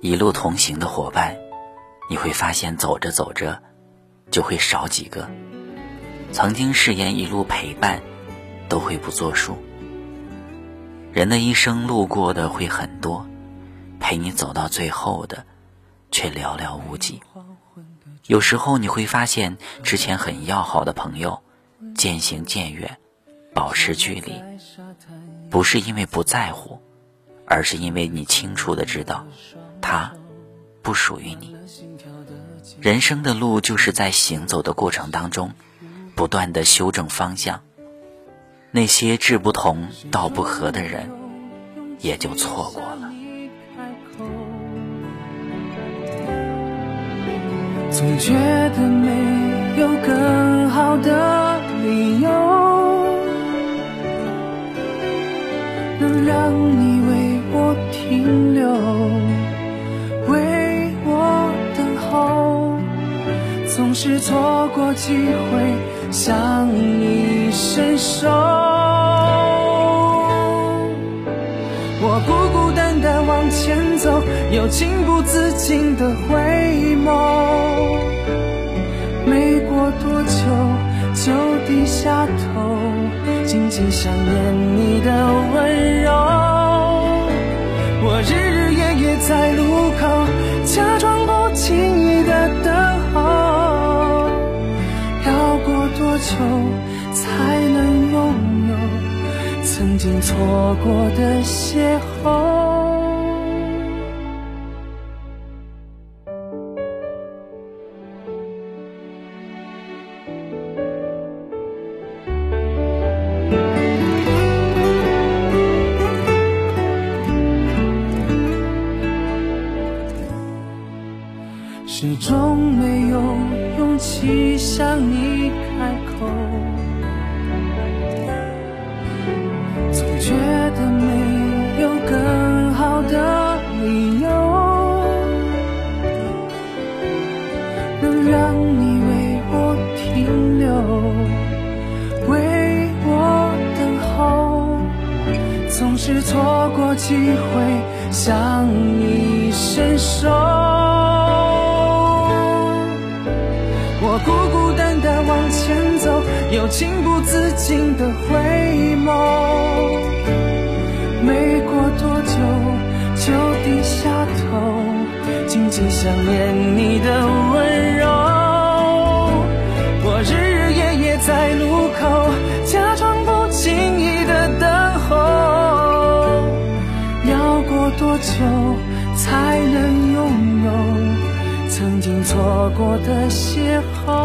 一路同行的伙伴，你会发现走着走着就会少几个。曾经誓言一路陪伴，都会不作数。人的一生路过的会很多，陪你走到最后的却寥寥无几。有时候你会发现，之前很要好的朋友，渐行渐远，保持距离，不是因为不在乎，而是因为你清楚的知道。他不属于你。人生的路就是在行走的过程当中，不断的修正方向。那些志不同道不合的人，也就错过了。总觉得没有更好的理由，能让你为我停留。总是错过机会向你伸手，我孤孤单单往前走，又情不自禁的回眸。没过多久就低下头，静静想念你的温柔。我日日夜夜在路口，假装不经意久才能拥有曾经错过的邂逅？始终没有勇气向你开口，总是错过机会向你伸手。我孤孤单单往前走，又情不自禁的回眸。没过多久就低下头，静静想念你的多久才能拥有？曾经错过的邂逅。